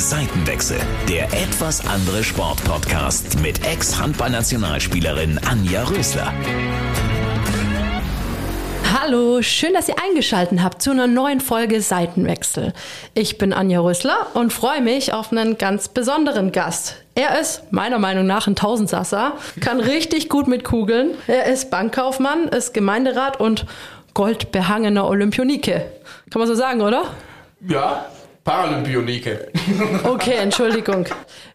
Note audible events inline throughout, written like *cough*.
Seitenwechsel, der etwas andere Sportpodcast mit Ex-Handballnationalspielerin Anja Rösler. Hallo, schön, dass ihr eingeschaltet habt zu einer neuen Folge Seitenwechsel. Ich bin Anja Rösler und freue mich auf einen ganz besonderen Gast. Er ist meiner Meinung nach ein Tausendsasser, kann *laughs* richtig gut mit Kugeln. Er ist Bankkaufmann, ist Gemeinderat und goldbehangener Olympionike. Kann man so sagen, oder? Ja, Paralympionike. Okay, Entschuldigung.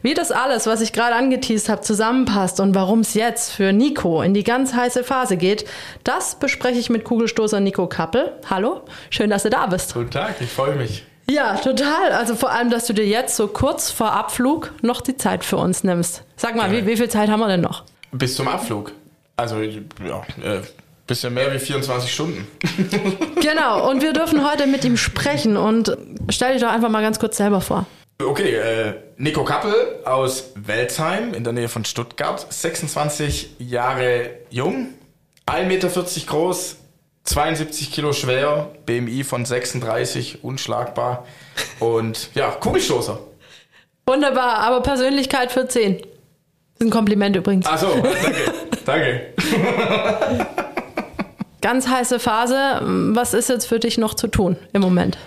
Wie das alles, was ich gerade angeteased habe, zusammenpasst und warum es jetzt für Nico in die ganz heiße Phase geht, das bespreche ich mit Kugelstoßer Nico Kappel. Hallo, schön, dass du da bist. Guten Tag, ich freue mich. Ja, total. Also vor allem, dass du dir jetzt so kurz vor Abflug noch die Zeit für uns nimmst. Sag mal, wie, wie viel Zeit haben wir denn noch? Bis zum Abflug. Also, ja, äh, bisschen mehr wie 24 Stunden. *laughs* Genau, und wir dürfen heute mit ihm sprechen und stell dich doch einfach mal ganz kurz selber vor. Okay, äh, Nico Kappel aus Welzheim in der Nähe von Stuttgart, 26 Jahre jung, 1,40 Meter groß, 72 Kilo schwer, BMI von 36, unschlagbar und ja, Kugelstoßer. Wunderbar, aber Persönlichkeit für 10. Das ist ein Kompliment übrigens. Ach so, danke, *laughs* danke. Ganz heiße Phase. Was ist jetzt für dich noch zu tun im Moment?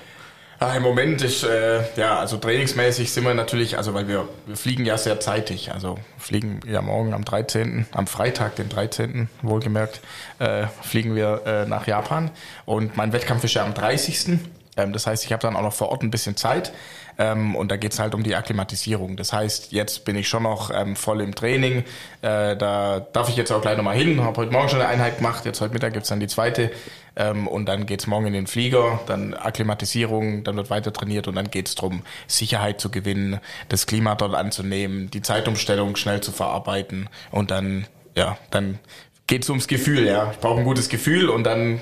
Ah, Im Moment ist, äh, ja, also trainingsmäßig sind wir natürlich, also weil wir, wir fliegen ja sehr zeitig, also fliegen ja morgen am 13., am Freitag, den 13., wohlgemerkt, äh, fliegen wir äh, nach Japan und mein Wettkampf ist ja am 30., ähm, das heißt, ich habe dann auch noch vor Ort ein bisschen Zeit. Ähm, und da geht's halt um die Akklimatisierung. Das heißt, jetzt bin ich schon noch ähm, voll im Training. Äh, da darf ich jetzt auch gleich nochmal hin. Habe heute Morgen schon eine Einheit gemacht. Jetzt heute Mittag gibt's dann die zweite. Ähm, und dann geht's morgen in den Flieger. Dann Akklimatisierung, dann wird weiter trainiert. Und dann geht's drum, Sicherheit zu gewinnen, das Klima dort anzunehmen, die Zeitumstellung schnell zu verarbeiten. Und dann, ja, dann geht's ums Gefühl. Ja, ich brauche ein gutes Gefühl und dann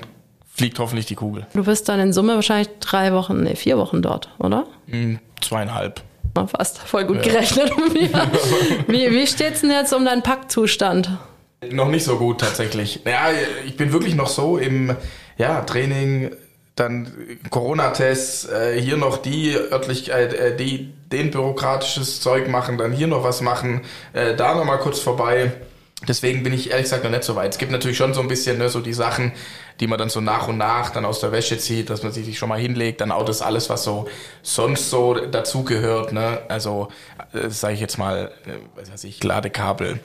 fliegt hoffentlich die Kugel. Du bist dann in Summe wahrscheinlich drei Wochen, nee, vier Wochen dort, oder? Hm, zweieinhalb. Na, fast voll gut ja. gerechnet. *laughs* wie, wie steht's denn jetzt um deinen Packzustand? Noch nicht so gut tatsächlich. Naja, ich bin wirklich noch so im ja, Training, dann Corona-Tests, äh, hier noch die Örtlichkeit, äh, die den bürokratisches Zeug machen, dann hier noch was machen, äh, da noch mal kurz vorbei. Deswegen bin ich ehrlich gesagt noch nicht so weit. Es gibt natürlich schon so ein bisschen ne, so die Sachen, die man dann so nach und nach dann aus der Wäsche zieht, dass man sich schon mal hinlegt, dann auch das alles, was so sonst so dazugehört, ne? Also äh, sage ich jetzt mal, äh, was weiß ich, Ladekabel,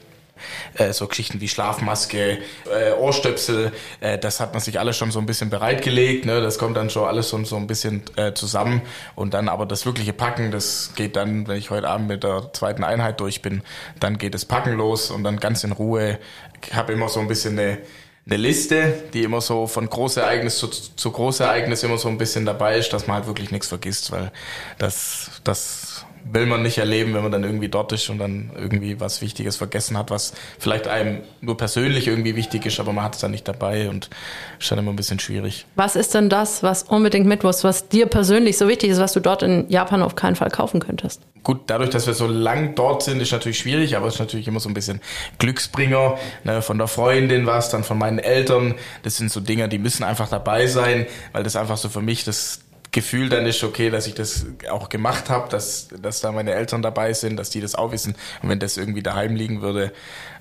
äh, so Geschichten wie Schlafmaske, äh, Ohrstöpsel, das hat man sich alles schon so ein bisschen bereitgelegt, ne? das kommt dann schon alles so, so ein bisschen zusammen und dann aber das wirkliche Packen, das geht dann, wenn ich heute Abend mit der zweiten Einheit durch bin, dann geht das Packen los und dann ganz in Ruhe. Ich habe immer so ein bisschen eine eine Liste, die immer so von Großereignis zu, zu Großereignis immer so ein bisschen dabei ist, dass man halt wirklich nichts vergisst, weil das, das will man nicht erleben, wenn man dann irgendwie dort ist und dann irgendwie was Wichtiges vergessen hat, was vielleicht einem nur persönlich irgendwie wichtig ist, aber man hat es dann nicht dabei und ist dann immer ein bisschen schwierig. Was ist denn das, was unbedingt mit muss, was dir persönlich so wichtig ist, was du dort in Japan auf keinen Fall kaufen könntest? Gut, dadurch, dass wir so lang dort sind, ist natürlich schwierig, aber es ist natürlich immer so ein bisschen Glücksbringer. Ne, von der Freundin was, dann von meinen Eltern. Das sind so Dinge, die müssen einfach dabei sein, weil das einfach so für mich das Gefühl dann ist, okay, dass ich das auch gemacht habe, dass, dass da meine Eltern dabei sind, dass die das auch wissen. Und wenn das irgendwie daheim liegen würde,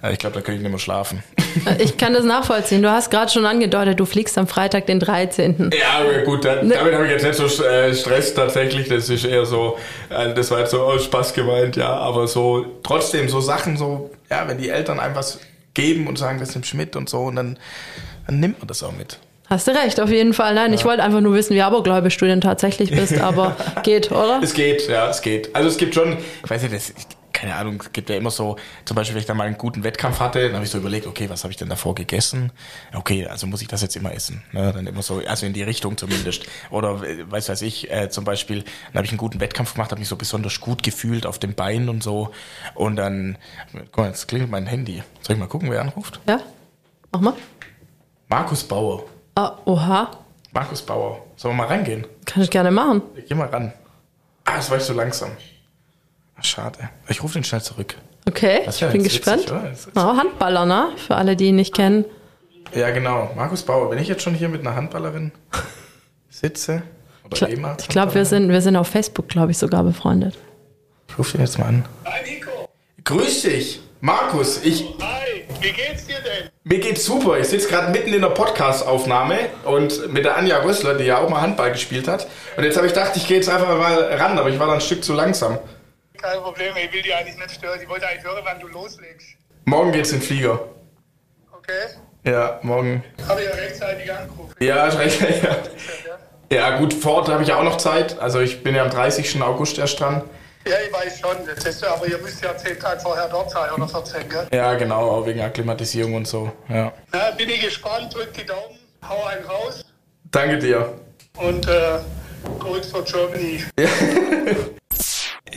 äh, ich glaube, da könnte ich nicht mehr schlafen. Äh, ich kann das nachvollziehen. Du hast gerade schon angedeutet, du fliegst am Freitag, den 13. Ja, gut, da, ne. damit habe ich jetzt nicht so äh, Stress tatsächlich. Das ist eher so, das war jetzt so aus Spaß gemeint, ja. Aber so trotzdem so Sachen, so, ja, wenn die Eltern einem was geben und sagen, das nimmt mit und so, und dann, dann nimmt man das auch mit. Hast du recht, auf jeden Fall. Nein, ja. ich wollte einfach nur wissen, wie abergläubisch du denn tatsächlich *laughs* bist, aber geht, oder? Es geht, ja, es geht. Also es gibt schon, ich weiß nicht, das, keine Ahnung, es gibt ja immer so, zum Beispiel, wenn ich dann mal einen guten Wettkampf hatte, dann habe ich so überlegt, okay, was habe ich denn davor gegessen? Okay, also muss ich das jetzt immer essen. Ne? Dann immer so, also in die Richtung zumindest. Oder weiß weiß ich, äh, zum Beispiel, dann habe ich einen guten Wettkampf gemacht, habe mich so besonders gut gefühlt auf den Beinen und so. Und dann, guck mal, jetzt klingelt mein Handy. Soll ich mal gucken, wer anruft? Ja, mach mal. Markus Bauer. Ah, oha. Markus Bauer. Sollen wir mal reingehen? Kann ich gerne machen. Ich geh mal ran. Ah, das war ich so langsam. Ach, schade. Ich rufe den schnell zurück. Okay, ich bin gespannt. Witzig, oh, Handballer, ne? Für alle, die ihn nicht kennen. Ja, genau. Markus Bauer. Wenn ich jetzt schon hier mit einer Handballerin *laughs* sitze, oder ich, ich glaube, wir sind, wir sind auf Facebook, glaube ich, sogar befreundet. Ich rufe ihn jetzt mal an. Hi Nico. Grüß dich, Markus. Ich, Hi, wie geht's dir denn? mir geht's super. Ich sitze gerade mitten in der Podcast-Aufnahme und mit der Anja Rössler, die ja auch mal Handball gespielt hat. Und jetzt habe ich gedacht, ich gehe jetzt einfach mal ran, aber ich war da ein Stück zu langsam. Kein Problem, ich will dich eigentlich nicht stören. Ich wollte eigentlich hören, wann du loslegst. Morgen geht's in den Flieger. Okay? Ja, morgen. Habe ich ja rechtzeitig angerufen. Ja, ist recht. *laughs* Ja. Ja. ja, gut, vor Ort habe ich auch noch Zeit. Also ich bin ja am 30. August erst dran. Ja, ich weiß schon. Das ist, aber ihr müsst ja zehn Tage vorher dort sein oder 14, gell? Ja, genau, auch wegen Akklimatisierung und so. Ja. Na, bin ich gespannt, drück die Daumen, hau einen raus Danke dir. und äh, Goals for Germany. *laughs*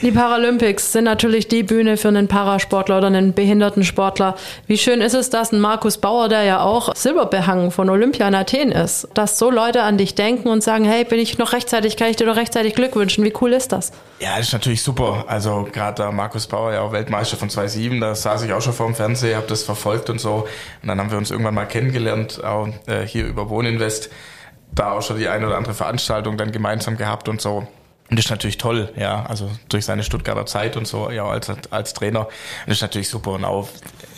Die Paralympics sind natürlich die Bühne für einen Parasportler oder einen behinderten Sportler. Wie schön ist es, dass ein Markus Bauer, der ja auch Silberbehangen von Olympia in Athen ist, dass so Leute an dich denken und sagen, hey, bin ich noch rechtzeitig, kann ich dir doch rechtzeitig Glück wünschen. Wie cool ist das? Ja, das ist natürlich super. Also gerade da Markus Bauer, ja auch Weltmeister von 2.7, da saß ich auch schon vor dem Fernseher, habe das verfolgt und so. Und dann haben wir uns irgendwann mal kennengelernt, auch äh, hier über Wohninvest. Da auch schon die eine oder andere Veranstaltung dann gemeinsam gehabt und so. Und das ist natürlich toll, ja, also durch seine Stuttgarter Zeit und so, ja, als, als Trainer. Das ist natürlich super. Und auch,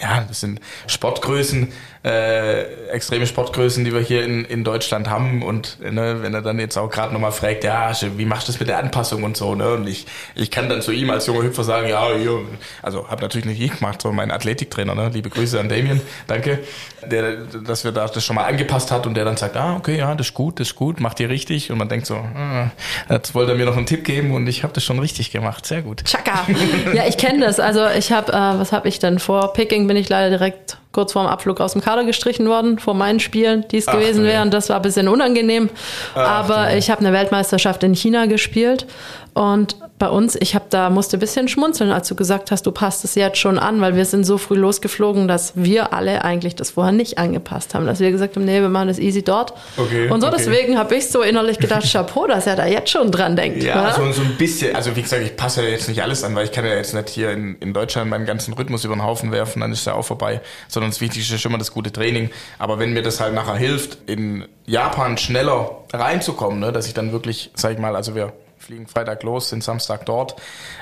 ja, das sind Sportgrößen, äh, extreme Sportgrößen, die wir hier in, in Deutschland haben. Und ne, wenn er dann jetzt auch gerade nochmal fragt, ja, wie machst du das mit der Anpassung und so, ne? Und ich, ich kann dann zu ihm als junger Hüpfer sagen, ja, hier, also habe natürlich nicht ich gemacht, sondern mein Athletiktrainer, ne? Liebe Grüße an Damien, danke, der, dass wir da das schon mal angepasst hat und der dann sagt, ah, okay, ja, das ist gut, das ist gut, macht ihr richtig. Und man denkt so, ah, jetzt wollte er mir noch einen Tipp geben und ich habe das schon richtig gemacht, sehr gut. Chaka. *laughs* Ja, ich kenne das. Also ich habe, äh, was habe ich denn vor Picking bin ich leider direkt kurz vorm Abflug aus dem Kader gestrichen worden, vor meinen Spielen, die es Ach, gewesen nee. wären. Das war ein bisschen unangenehm. Aber ich habe eine Weltmeisterschaft in China gespielt und bei uns, ich habe da musste ein bisschen schmunzeln, als du gesagt hast, du passt es jetzt schon an, weil wir sind so früh losgeflogen, dass wir alle eigentlich das vorher nicht angepasst haben, dass wir gesagt haben, nee, wir machen das easy dort. Okay, und so okay. deswegen habe ich so innerlich gedacht, Chapeau, dass er da jetzt schon dran denkt. Ja, ne? so, so ein bisschen. Also wie gesagt, ich passe ja jetzt nicht alles an, weil ich kann ja jetzt nicht hier in, in Deutschland meinen ganzen Rhythmus über den Haufen werfen, dann ist ja auch vorbei. Sondern das Wichtigste ist immer das gute Training. Aber wenn mir das halt nachher hilft, in Japan schneller reinzukommen, ne, dass ich dann wirklich, sag ich mal, also wir fliegen Freitag los, sind Samstag dort,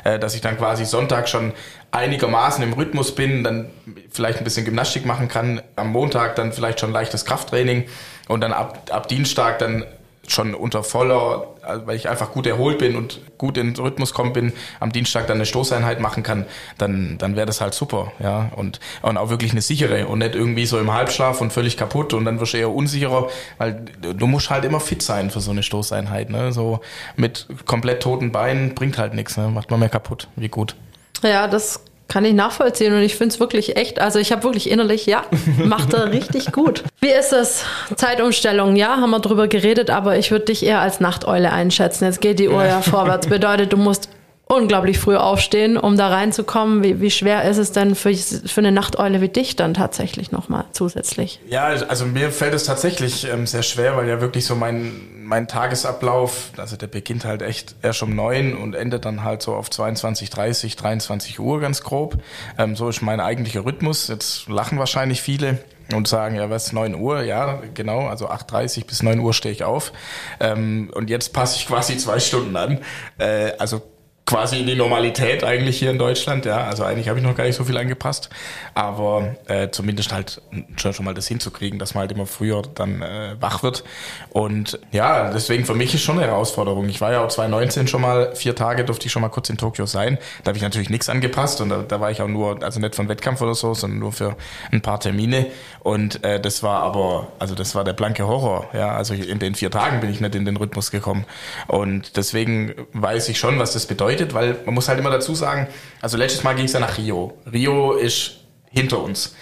äh, dass ich dann quasi Sonntag schon einigermaßen im Rhythmus bin, dann vielleicht ein bisschen Gymnastik machen kann, am Montag dann vielleicht schon leichtes Krafttraining und dann ab, ab Dienstag dann schon unter voller, also weil ich einfach gut erholt bin und gut in den Rhythmus kommen bin, am Dienstag dann eine Stoßeinheit machen kann, dann, dann wäre das halt super, ja. Und, und auch wirklich eine sichere und nicht irgendwie so im Halbschlaf und völlig kaputt und dann wirst du eher unsicherer, weil du musst halt immer fit sein für so eine Stoßeinheit, ne. So mit komplett toten Beinen bringt halt nichts, ne. Macht man mehr kaputt, wie gut. Ja, das kann ich nachvollziehen und ich finde es wirklich echt, also ich habe wirklich innerlich, ja, *laughs* macht er richtig gut. Wie ist es? Zeitumstellung, ja, haben wir drüber geredet, aber ich würde dich eher als Nachteule einschätzen. Jetzt geht die Uhr ja vorwärts. Bedeutet, du musst unglaublich früh aufstehen, um da reinzukommen. Wie, wie schwer ist es denn für, für eine Nachteule wie dich dann tatsächlich nochmal zusätzlich? Ja, also mir fällt es tatsächlich ähm, sehr schwer, weil ja wirklich so mein, mein Tagesablauf, also der beginnt halt echt erst um neun und endet dann halt so auf 22, 30, 23 Uhr ganz grob. Ähm, so ist mein eigentlicher Rhythmus. Jetzt lachen wahrscheinlich viele und sagen, ja, was, 9 Uhr? Ja, genau, also 8.30 bis 9 Uhr stehe ich auf. Ähm, und jetzt passe ich quasi zwei Stunden an. Äh, also quasi in die Normalität eigentlich hier in Deutschland. Ja, also eigentlich habe ich noch gar nicht so viel angepasst, aber äh, zumindest halt schon, schon mal das hinzukriegen, dass man halt immer früher dann äh, wach wird. Und ja, deswegen für mich ist schon eine Herausforderung. Ich war ja auch 2019 schon mal vier Tage durfte ich schon mal kurz in Tokio sein. Da habe ich natürlich nichts angepasst und da, da war ich auch nur, also nicht von Wettkampf oder so, sondern nur für ein paar Termine. Und äh, das war aber, also das war der blanke Horror. Ja, also in den vier Tagen bin ich nicht in den Rhythmus gekommen. Und deswegen weiß ich schon, was das bedeutet weil man muss halt immer dazu sagen, also letztes Mal ging es ja nach Rio. Rio ist hinter uns.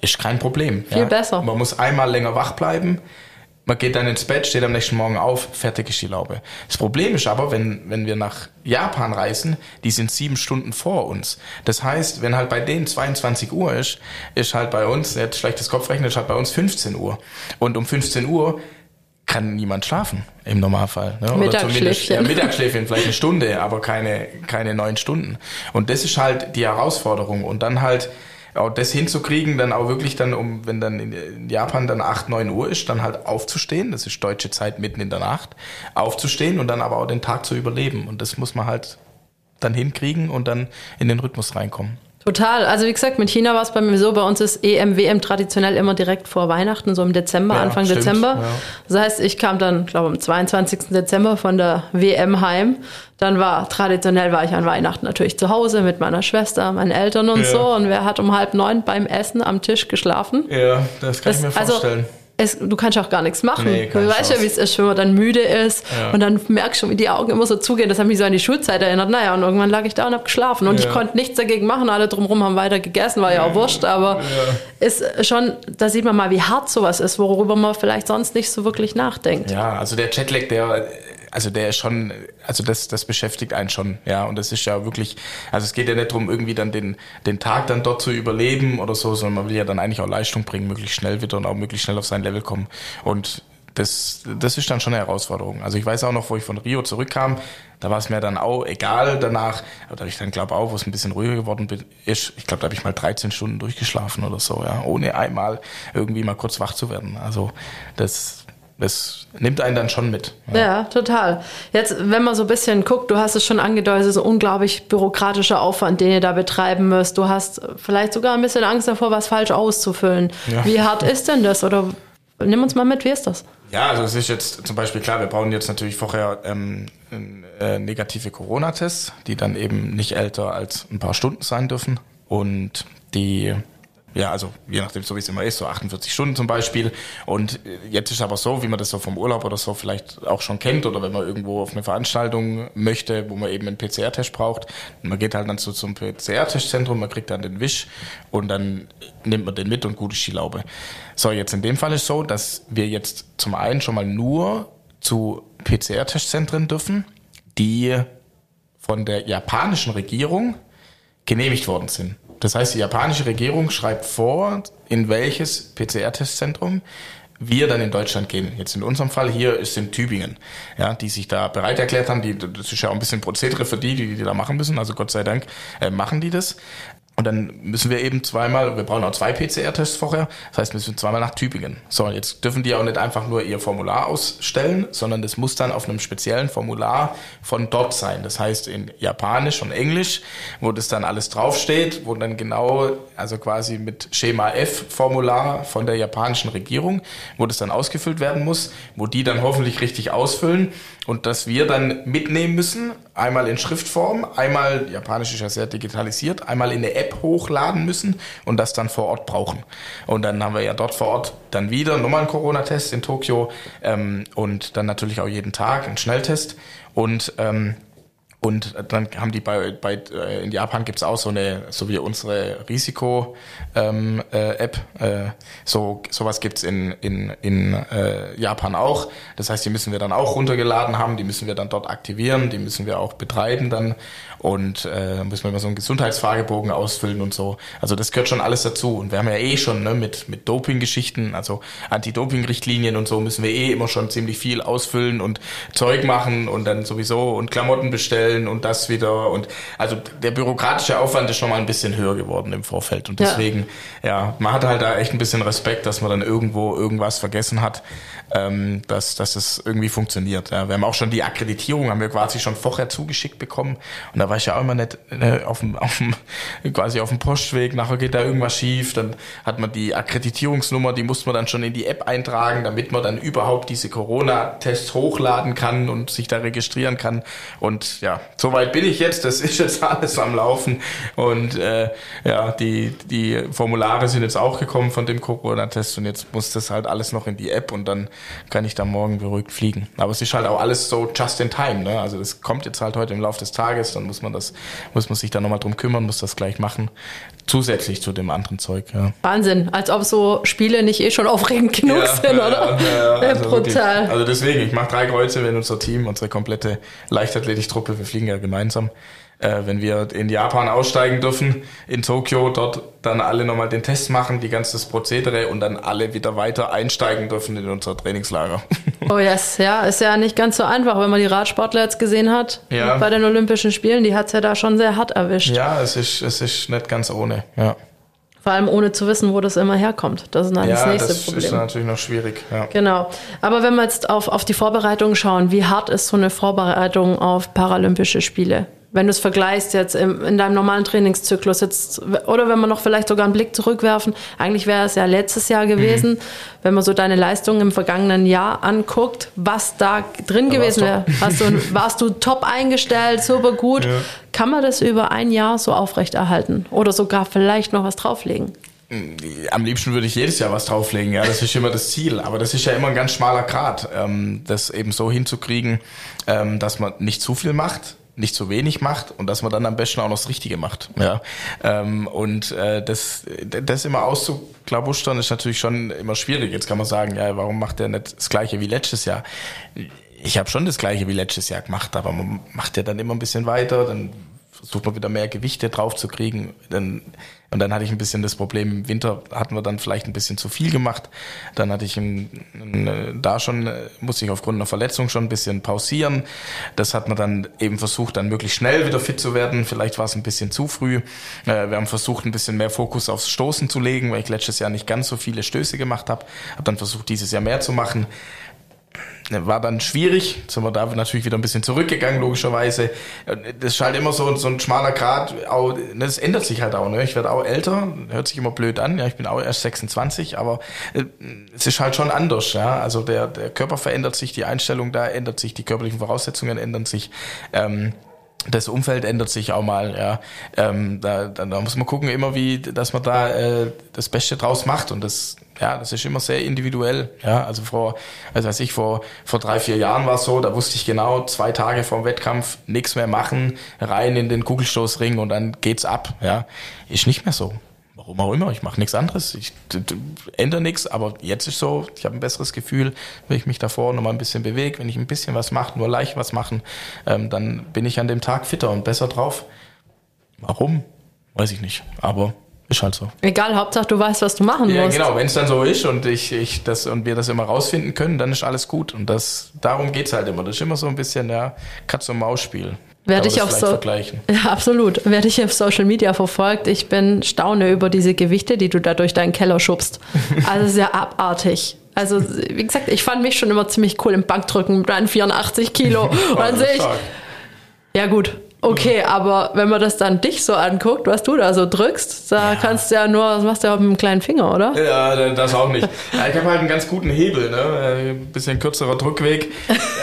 Ist kein Problem. Viel ja. besser. Man muss einmal länger wach bleiben. Man geht dann ins Bett, steht am nächsten Morgen auf, fertig ist die Laube. Das Problem ist aber, wenn, wenn wir nach Japan reisen, die sind sieben Stunden vor uns. Das heißt, wenn halt bei denen 22 Uhr ist, ist halt bei uns, jetzt schlechtes Kopfrechnen, ist halt bei uns 15 Uhr. Und um 15 Uhr kann niemand schlafen im Normalfall. Ne? Mittagsschläfchen. Ja, Mittagsschläfchen, vielleicht eine Stunde, aber keine, keine neun Stunden. Und das ist halt die Herausforderung. Und dann halt auch das hinzukriegen, dann auch wirklich dann, um, wenn dann in Japan dann 8, 9 Uhr ist, dann halt aufzustehen, das ist deutsche Zeit mitten in der Nacht, aufzustehen und dann aber auch den Tag zu überleben. Und das muss man halt dann hinkriegen und dann in den Rhythmus reinkommen. Total. Also wie gesagt, mit China war es bei mir so, bei uns ist EM, WM traditionell immer direkt vor Weihnachten, so im Dezember, Ja, Anfang stimmt, Dezember. ja. Das heißt, ich kam dann, glaube am 22. Dezember von der WM heim. Dann war traditionell war ich an Weihnachten natürlich zu Hause mit meiner Schwester, meinen Eltern und Ja. so. Und wer hat um halb neun beim Essen am Tisch geschlafen? Ja, das kann Das- ich mir vorstellen. Also, es, du kannst auch gar nichts machen. Nee, du weißt ja, wie es ist, wenn man dann müde ist Ja. und dann merkst du, wie die Augen immer so zugehen. Das hat mich so an die Schulzeit erinnert. Naja, und irgendwann lag ich da und hab geschlafen und ich Ja. konnte nichts dagegen machen. Alle drumherum haben weiter gegessen, war ja auch wurscht, aber ist schon, da sieht man mal, wie hart sowas ist, worüber man vielleicht sonst nicht so wirklich nachdenkt. Ja, also der Jetlag, der, also der ist schon, also das, das beschäftigt einen schon, ja. Und das ist ja wirklich, also es geht ja nicht darum, irgendwie dann den, den Tag dann dort zu überleben oder so, sondern man will ja dann eigentlich auch Leistung bringen, möglichst schnell wieder und auch möglichst schnell auf sein Level kommen. Und das, das ist dann schon eine Herausforderung. Also ich weiß auch noch, wo ich von Rio zurückkam, da war es mir dann auch egal danach, aber da habe ich dann glaube auch, wo es ein bisschen ruhiger geworden ist, ich glaube, da habe ich mal 13 Stunden durchgeschlafen oder so, ja, ohne einmal irgendwie mal kurz wach zu werden. Also das, das nimmt einen dann schon mit. Ja, total. Jetzt, wenn man so ein bisschen guckt, du hast es schon angedeutet, so unglaublich bürokratischer Aufwand, den ihr da betreiben müsst. Du hast vielleicht sogar ein bisschen Angst davor, was falsch auszufüllen. Ja. Wie hart ist denn das? Oder nimm uns mal mit, wie ist das? Ja, also es ist jetzt zum Beispiel klar, wir brauchen jetzt natürlich vorher ähm, äh, negative Corona-Tests, die dann eben nicht älter als ein paar Stunden sein dürfen. Und die, ja, also je nachdem, so wie es immer ist, so 48 Stunden zum Beispiel. Und äh, jetzt ist aber so, wie man das so vom Urlaub oder so vielleicht auch schon kennt oder wenn man irgendwo auf eine Veranstaltung möchte, wo man eben einen PCR-Test braucht. Man geht halt dann so zum PCR-Testzentrum, man kriegt dann den Wisch und dann nimmt man den mit und gut ist die Laube. So, jetzt in dem Fall ist so, dass wir jetzt zum einen schon mal nur zu PCR-Testzentren dürfen, die von der japanischen Regierung genehmigt worden sind. Das heißt, die japanische Regierung schreibt vor, in welches PCR-Testzentrum wir dann in Deutschland gehen. Jetzt in unserem Fall hier ist in Tübingen, ja, die sich da bereit erklärt haben. Die, das ist ja auch ein bisschen Prozedere für die, die, die da machen müssen. Also Gott sei Dank äh, machen die das. Und dann müssen wir eben zweimal, wir brauchen auch zwei PCR-Tests vorher, das heißt, wir müssen zweimal nach Tübingen. So, jetzt dürfen die auch nicht einfach nur ihr Formular ausstellen, sondern das muss dann auf einem speziellen Formular von dort sein. Das heißt in Japanisch und Englisch, wo das dann alles draufsteht, wo dann genau, also quasi mit Schema F-Formular von der japanischen Regierung, wo das dann ausgefüllt werden muss, wo die dann hoffentlich richtig ausfüllen und dass wir dann mitnehmen müssen, einmal in Schriftform, einmal, Japanisch ist ja sehr digitalisiert, einmal in eine App hochladen müssen und das dann vor Ort brauchen. Und dann haben wir ja dort vor Ort dann wieder nochmal einen Corona-Test in Tokio ähm, und dann natürlich auch jeden Tag einen Schnelltest und und dann haben die bei, bei äh, in Japan gibt's auch so eine, so wie unsere Risiko ähm, äh, App, äh, so sowas gibt's in, in, in äh, Japan auch. Das heißt, die müssen wir dann auch runtergeladen haben, die müssen wir dann dort aktivieren, die müssen wir auch betreiben dann und äh, müssen wir immer so einen Gesundheitsfragebogen ausfüllen und so. Also das gehört schon alles dazu. Und wir haben ja eh schon ne, mit, mit Doping-Geschichten, also Anti-Doping-Richtlinien und so müssen wir eh immer schon ziemlich viel ausfüllen und Zeug machen und dann sowieso und Klamotten bestellen und das wieder. Und also der bürokratische Aufwand ist schon mal ein bisschen höher geworden im Vorfeld. Und Ja. deswegen, ja, man hat halt da echt ein bisschen Respekt, dass man dann irgendwo irgendwas vergessen hat, ähm, dass, dass es irgendwie funktioniert. Ja, wir haben auch schon die Akkreditierung, haben wir quasi schon vorher zugeschickt bekommen. Und da war ich ja auch immer nicht ne, auf dem, auf dem, quasi auf dem Postweg, nachher geht da irgendwas schief, dann hat man die Akkreditierungsnummer, die musste man dann schon in die App eintragen, damit man dann überhaupt diese Corona-Tests hochladen kann und sich da registrieren kann. Und ja, soweit bin ich jetzt, das *laughs* ist jetzt alles am Laufen. Und äh, ja, die, die Formulare sind jetzt auch gekommen von dem Corona-Test und jetzt muss das halt alles noch in die App und dann kann ich da morgen beruhigt fliegen. Aber es ist halt auch alles so just in time, ne? Also das kommt jetzt halt heute im Laufe des Tages, dann muss man das, muss man sich da nochmal drum kümmern, muss das gleich machen. Zusätzlich zu dem anderen Zeug, ja. Wahnsinn, als ob so Spiele nicht eh schon aufregend genug sind, oder? Ja, ja, Ja, also wirklich. brutal. Also deswegen, ich mache drei Kreuze, wenn unser Team, unsere komplette Leichtathletiktruppe, wir fliegen ja gemeinsam, äh, wenn wir in Japan aussteigen dürfen, in Tokio, dort dann alle nochmal den Test machen, die ganze das Prozedere und dann alle wieder weiter einsteigen dürfen in unser Trainingslager. Oh yes, ja, ist ja nicht ganz so einfach, wenn man die Radsportler jetzt gesehen hat Ja. bei den Olympischen Spielen. Die hat's ja da schon sehr hart erwischt. ja, es ist, es ist nicht ganz ohne, ja. Vor allem ohne zu wissen, wo das immer herkommt. Das ist dann das Ja, nächste das ist Problem. natürlich noch schwierig, ja. Genau. Aber wenn wir jetzt auf, auf die Vorbereitung schauen, wie hart ist so eine Vorbereitung auf Paralympische Spiele? Wenn du es vergleichst jetzt im, in deinem normalen Trainingszyklus jetzt, oder wenn wir noch vielleicht sogar einen Blick zurückwerfen, eigentlich wäre es ja letztes Jahr gewesen, mhm. wenn man so deine Leistungen im vergangenen Jahr anguckt, was da drin da gewesen wäre. *laughs* Du, warst du top eingestellt, super gut. Ja. Kann man das über ein Jahr so aufrechterhalten oder sogar vielleicht noch was drauflegen? Am liebsten würde ich jedes Jahr was drauflegen, ja, das ist immer das Ziel. Aber das ist ja immer ein ganz schmaler Grad, ähm, das eben so hinzukriegen, ähm, dass man nicht zu viel macht, nicht zu wenig macht und dass man dann am besten auch noch das Richtige macht. Ja. Ähm, und äh, das, das immer auszuklabustern ist natürlich schon immer schwierig. Jetzt kann man sagen, ja, warum macht der nicht das gleiche wie letztes Jahr? Ich habe schon das gleiche wie letztes Jahr gemacht, aber man macht ja dann immer ein bisschen weiter, dann versucht man wieder mehr Gewichte drauf zu kriegen. Dann, und dann hatte ich ein bisschen das Problem, im Winter hatten wir dann vielleicht ein bisschen zu viel gemacht. Dann hatte ich ein, ein, da schon, musste ich aufgrund einer Verletzung schon ein bisschen pausieren. Das hat man dann eben versucht, dann möglichst schnell wieder fit zu werden. Vielleicht war es ein bisschen zu früh. Äh, wir haben versucht, ein bisschen mehr Fokus aufs Stoßen zu legen, weil ich letztes Jahr nicht ganz so viele Stöße gemacht habe. Habe dann versucht, dieses Jahr mehr zu machen. Ne, war dann schwierig. Jetzt sind wir da natürlich wieder ein bisschen zurückgegangen, logischerweise. Das ist halt immer so, so ein schmaler Grad. Auch, ne, das ändert sich halt auch. Ne? Ich werde auch älter, hört sich immer blöd an. Ja, ich bin auch erst 26, aber äh, es ist halt schon anders. Ja? Also der, der Körper verändert sich, die Einstellung da ändert sich, die körperlichen Voraussetzungen ändern sich. Ähm, das Umfeld ändert sich auch mal, ja. Ähm, da, da, da muss man gucken, immer wie, dass man da äh, das Beste draus macht. Und das ja, das ist immer sehr individuell. Ja, also vor, also weiß ich, vor, vor drei, vier Jahren war es so, da wusste ich genau, zwei Tage vor dem Wettkampf nichts mehr machen, rein in den Kugelstoßring und dann geht's ab. Ja, ist nicht mehr so. Warum auch immer, ich mache nichts anderes, ich ändere nichts, aber jetzt ist so, ich habe ein besseres Gefühl, wenn ich mich davor noch mal ein bisschen bewege, wenn ich ein bisschen was mache, nur leicht was machen, ähm, dann bin ich an dem Tag fitter und besser drauf. Warum? Weiß ich nicht, aber ist halt so. Egal, Hauptsache du weißt, was du machen ja, musst. Ja, genau. Wenn es dann so ist und ich, ich das und wir das immer rausfinden können, dann ist alles gut. Und das darum geht's halt immer. Das ist immer so ein bisschen ja Katz und Maus Spiel. Werde ich auf so vergleichen. *laughs* Ja, absolut. Werde ich auf Social Media verfolgt. Ich bin staune über diese Gewichte, die du da durch deinen Keller schubst. *laughs* Also sehr abartig. Also, wie gesagt, ich fand mich schon immer ziemlich cool im Bankdrücken mit meinen 84 Kilo. *laughs* Und dann sehe ich. Ja, gut. Okay, aber wenn man das dann dich so anguckt, was du da so drückst, da ja. kannst du ja nur, das machst du ja mit einem kleinen Finger, oder? Ja, das auch nicht. Ja, ich habe halt einen ganz guten Hebel, ne? Ein äh, bisschen kürzerer Druckweg.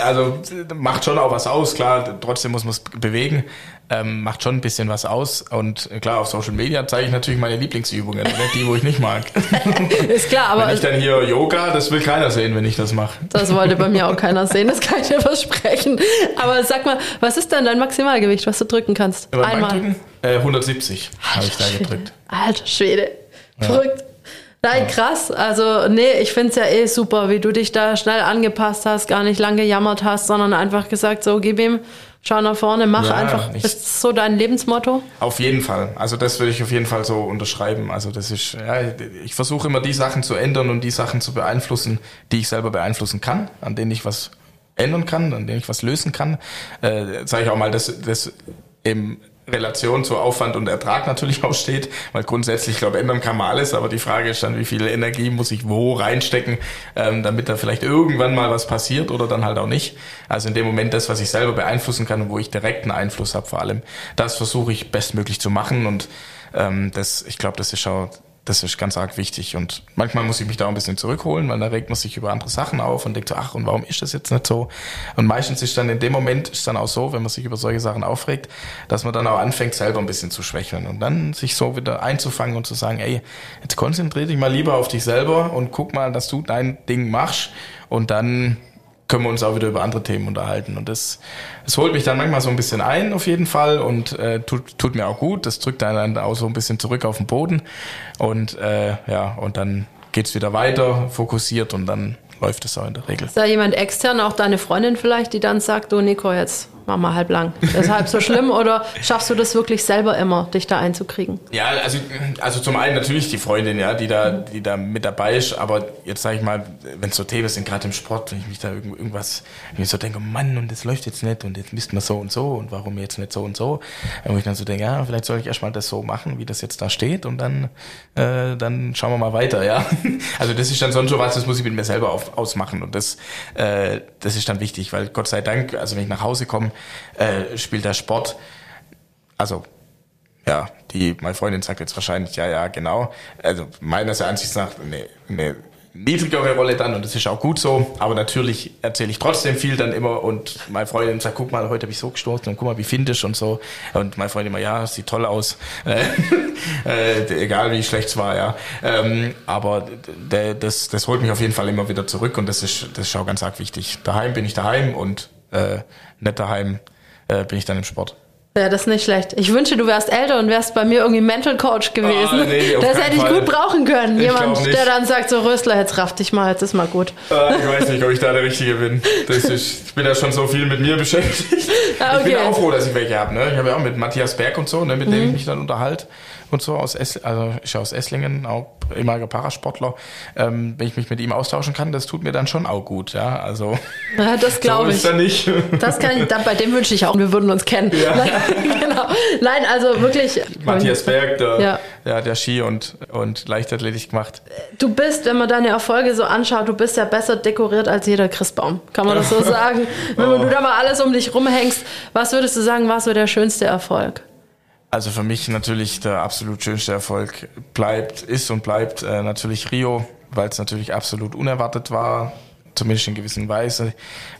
Also macht schon auch was aus, klar, trotzdem muss man es bewegen ähm, macht schon ein bisschen was aus. Und äh, klar, auf Social Media zeige ich natürlich meine Lieblingsübungen, nicht die, wo ich nicht mag. *laughs* Ist klar, aber. Wenn ich dann hier Yoga, das will keiner sehen, wenn ich das mache. Das wollte bei mir auch keiner sehen, das kann ich dir versprechen. Aber sag mal, was ist denn dein Maximalgewicht, was du drücken kannst? Beim Einmal. Drücken? Äh, 170 habe ich da Schwede. gedrückt. Alter Schwede. Verrückt. Ja. Nein, krass. Also, nee, ich finde es ja eh super, wie du dich da schnell angepasst hast, gar nicht lang gejammert hast, sondern einfach gesagt, so, gib ihm Schau nach vorne, mach ja, einfach. Ich, ist so dein Lebensmotto? Auf jeden Fall. Also das würde ich auf jeden Fall so unterschreiben. Also das ist, ja, ich versuche immer die Sachen zu ändern und die Sachen zu beeinflussen, die ich selber beeinflussen kann, an denen ich was ändern kann, an denen ich was lösen kann. Äh, sage ich auch mal, das, das im Relation zu Aufwand und Ertrag natürlich *laughs* auch steht, weil grundsätzlich, ich glaube, ändern kann man alles, aber die Frage ist dann, wie viel Energie muss ich wo reinstecken, ähm, damit da vielleicht irgendwann mal was passiert oder dann halt auch nicht. Also in dem Moment das, was ich selber beeinflussen kann und wo ich direkten Einfluss habe vor allem, das versuche ich bestmöglich zu machen und ähm, das, ich glaube, das ist auch das ist ganz arg wichtig. Und manchmal muss ich mich da ein bisschen zurückholen, weil da regt man sich über andere Sachen auf und denkt so, ach, und warum ist das jetzt nicht so? Und meistens ist dann in dem Moment ist dann auch so, wenn man sich über solche Sachen aufregt, dass man dann auch anfängt, selber ein bisschen zu schwächeln und dann sich so wieder einzufangen und zu sagen, ey, jetzt konzentriere dich mal lieber auf dich selber und guck mal, dass du dein Ding machst und dann können wir uns auch wieder über andere Themen unterhalten. Und das, das holt mich dann manchmal so ein bisschen ein, auf jeden Fall, und äh, tut, tut mir auch gut. Das drückt einen dann auch so ein bisschen zurück auf den Boden. Und äh, ja, und dann geht's wieder weiter, fokussiert und dann läuft es auch in der Regel. Ist da jemand extern, auch deine Freundin vielleicht, die dann sagt, du Nico, jetzt mach mal halb lang. Das ist halb so schlimm oder schaffst du das wirklich selber immer, dich da einzukriegen? Ja, also, also zum einen natürlich die Freundin, ja, die da, die da mit dabei ist, aber jetzt sage ich mal, wenn es so Themen sind, gerade im Sport, wenn ich mich da irgendwas, wenn ich so denke, Mann, und das läuft jetzt nicht und jetzt misst man so und so und warum jetzt nicht so und so, wo ich dann so denke, ja, vielleicht soll ich erstmal das so machen, wie das jetzt da steht und dann, äh, dann schauen wir mal weiter, ja. *laughs* Also das ist dann sonst so was, das muss ich mit mir selber auf, ausmachen und das, äh, das ist dann wichtig, weil Gott sei Dank, also wenn ich nach Hause komme, äh, spielt der Sport also ja, die, meine Freundin sagt jetzt wahrscheinlich, ja, ja, genau. Also meines Ansichts nach eine, eine niedrigere Rolle dann und das ist auch gut so. Aber natürlich erzähle ich trotzdem viel dann immer und meine Freundin sagt, guck mal, heute habe ich so gestoßen und guck mal, wie findest und so. Und meine Freundin immer, ja, sieht toll aus. *laughs* äh, egal wie schlecht es war, ja. Ähm, aber das, das holt mich auf jeden Fall immer wieder zurück und das ist, das ist auch ganz arg wichtig. Daheim bin ich daheim und äh, nicht daheim äh, bin ich dann im Sport. Ja, das ist nicht schlecht. Ich wünsche, du wärst älter und wärst bei mir irgendwie Mental Coach gewesen. Ah, nee, das hätte ich Fall. gut brauchen können. Jemand, der dann sagt, so Rösler, jetzt raff dich mal, jetzt ist mal gut. Ah, ich weiß nicht, ob ich da der Richtige bin. Das ist, ich bin ja schon so viel mit mir beschäftigt. okay. Ich bin auch froh, dass ich welche habe. Ne? Ich habe ja auch mit Matthias Berg und so, ne, mit mhm. dem ich mich dann unterhalte und so aus Ess, also ich aus Esslingen, auch ehemaliger Parasportler, ähm, wenn ich mich mit ihm austauschen kann, das tut mir dann schon auch gut, ja. Also *laughs* ja, das glaube so ich. nicht. *laughs* Das kann ich, bei dem wünsche ich auch, wir würden uns kennen. Ja. Nein, *laughs* genau. Nein, also wirklich. Matthias Berg, der, ja. ja, der Ski und, und Leichtathletik gemacht. Du bist, wenn man deine Erfolge so anschaut, du bist ja besser dekoriert als jeder Christbaum. Kann man das so sagen? Wenn oh. du da mal alles um dich rumhängst, was würdest du sagen, war so der schönste Erfolg? Also für mich natürlich der absolut schönste Erfolg bleibt, ist und bleibt äh, natürlich Rio, weil es natürlich absolut unerwartet war, zumindest in gewisser Weise.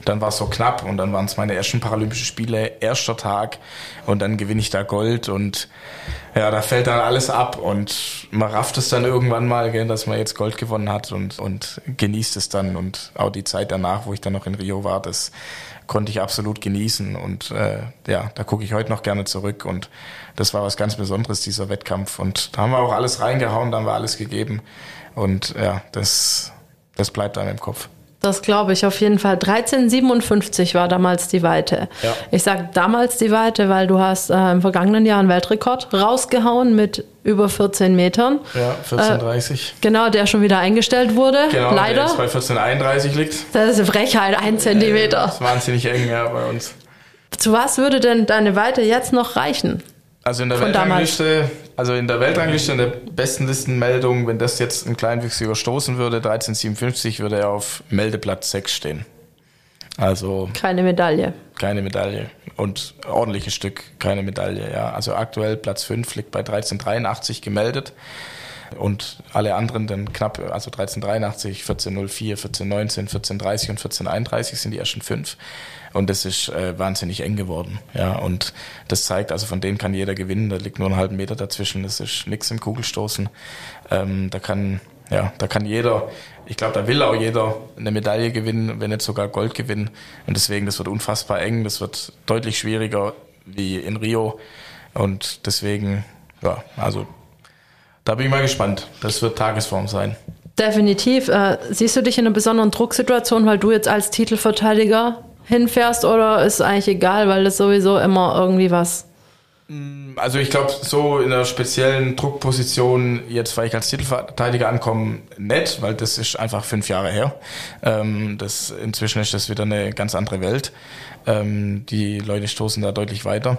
Dann war es so knapp und dann waren es meine ersten Paralympischen Spiele, erster Tag und dann gewinne ich da Gold und ja, da fällt dann alles ab und man rafft es dann irgendwann mal, gell, dass man jetzt Gold gewonnen hat und, und genießt es dann und auch die Zeit danach, wo ich dann noch in Rio war, das konnte ich absolut genießen und äh, ja, da gucke ich heute noch gerne zurück und das war was ganz Besonderes, dieser Wettkampf und da haben wir auch alles reingehauen, da haben wir alles gegeben und ja, das, das bleibt einem im Kopf. Das glaube ich auf jeden Fall. 1357 war damals die Weite. Ja. Ich sage damals die Weite, weil du hast äh, im vergangenen Jahr einen Weltrekord rausgehauen mit über 14 Metern. Ja, 14,30. Äh, genau, der schon wieder eingestellt wurde. Genau, leider. Der jetzt bei 14,31 liegt. Das ist eine Frechheit, ein Zentimeter. Das ist wahnsinnig eng, ja, bei uns. Zu was würde denn deine Weite jetzt noch reichen? Also in der Weltrangliste, also in der Weltrangliste, in der besten Listenmeldung, wenn das jetzt ein Kleinwüchsiger stoßen würde, 1357, würde er auf Meldeplatz 6 stehen. Also. Keine Medaille. Keine Medaille. Und ordentliches Stück, keine Medaille, ja. Also aktuell Platz 5 liegt bei 1383 gemeldet. Und alle anderen dann knapp, also 1383, 1404, 1419, 1430 und 1431 sind die ersten fünf. Und das ist äh, wahnsinnig eng geworden. Ja, und das zeigt, also von denen kann jeder gewinnen. Da liegt nur einen halben Meter dazwischen. Das ist nichts im Kugelstoßen. Ähm, da kann, ja, da kann jeder, ich glaube, da will auch jeder eine Medaille gewinnen, wenn nicht sogar Gold gewinnen. Und deswegen, das wird unfassbar eng. Das wird deutlich schwieriger wie in Rio. Und deswegen, ja, also da bin ich mal gespannt. Das wird Tagesform sein. Definitiv. Äh, siehst du dich in einer besonderen Drucksituation, weil du jetzt als Titelverteidiger hinfährst oder ist eigentlich egal, weil das sowieso immer irgendwie was? Also ich glaube, so in einer speziellen Druckposition, jetzt weil ich als Titelverteidiger ankomme, nett, weil das ist einfach fünf Jahre her. Ähm, das, inzwischen ist das wieder eine ganz andere Welt. Ähm, die Leute stoßen da deutlich weiter.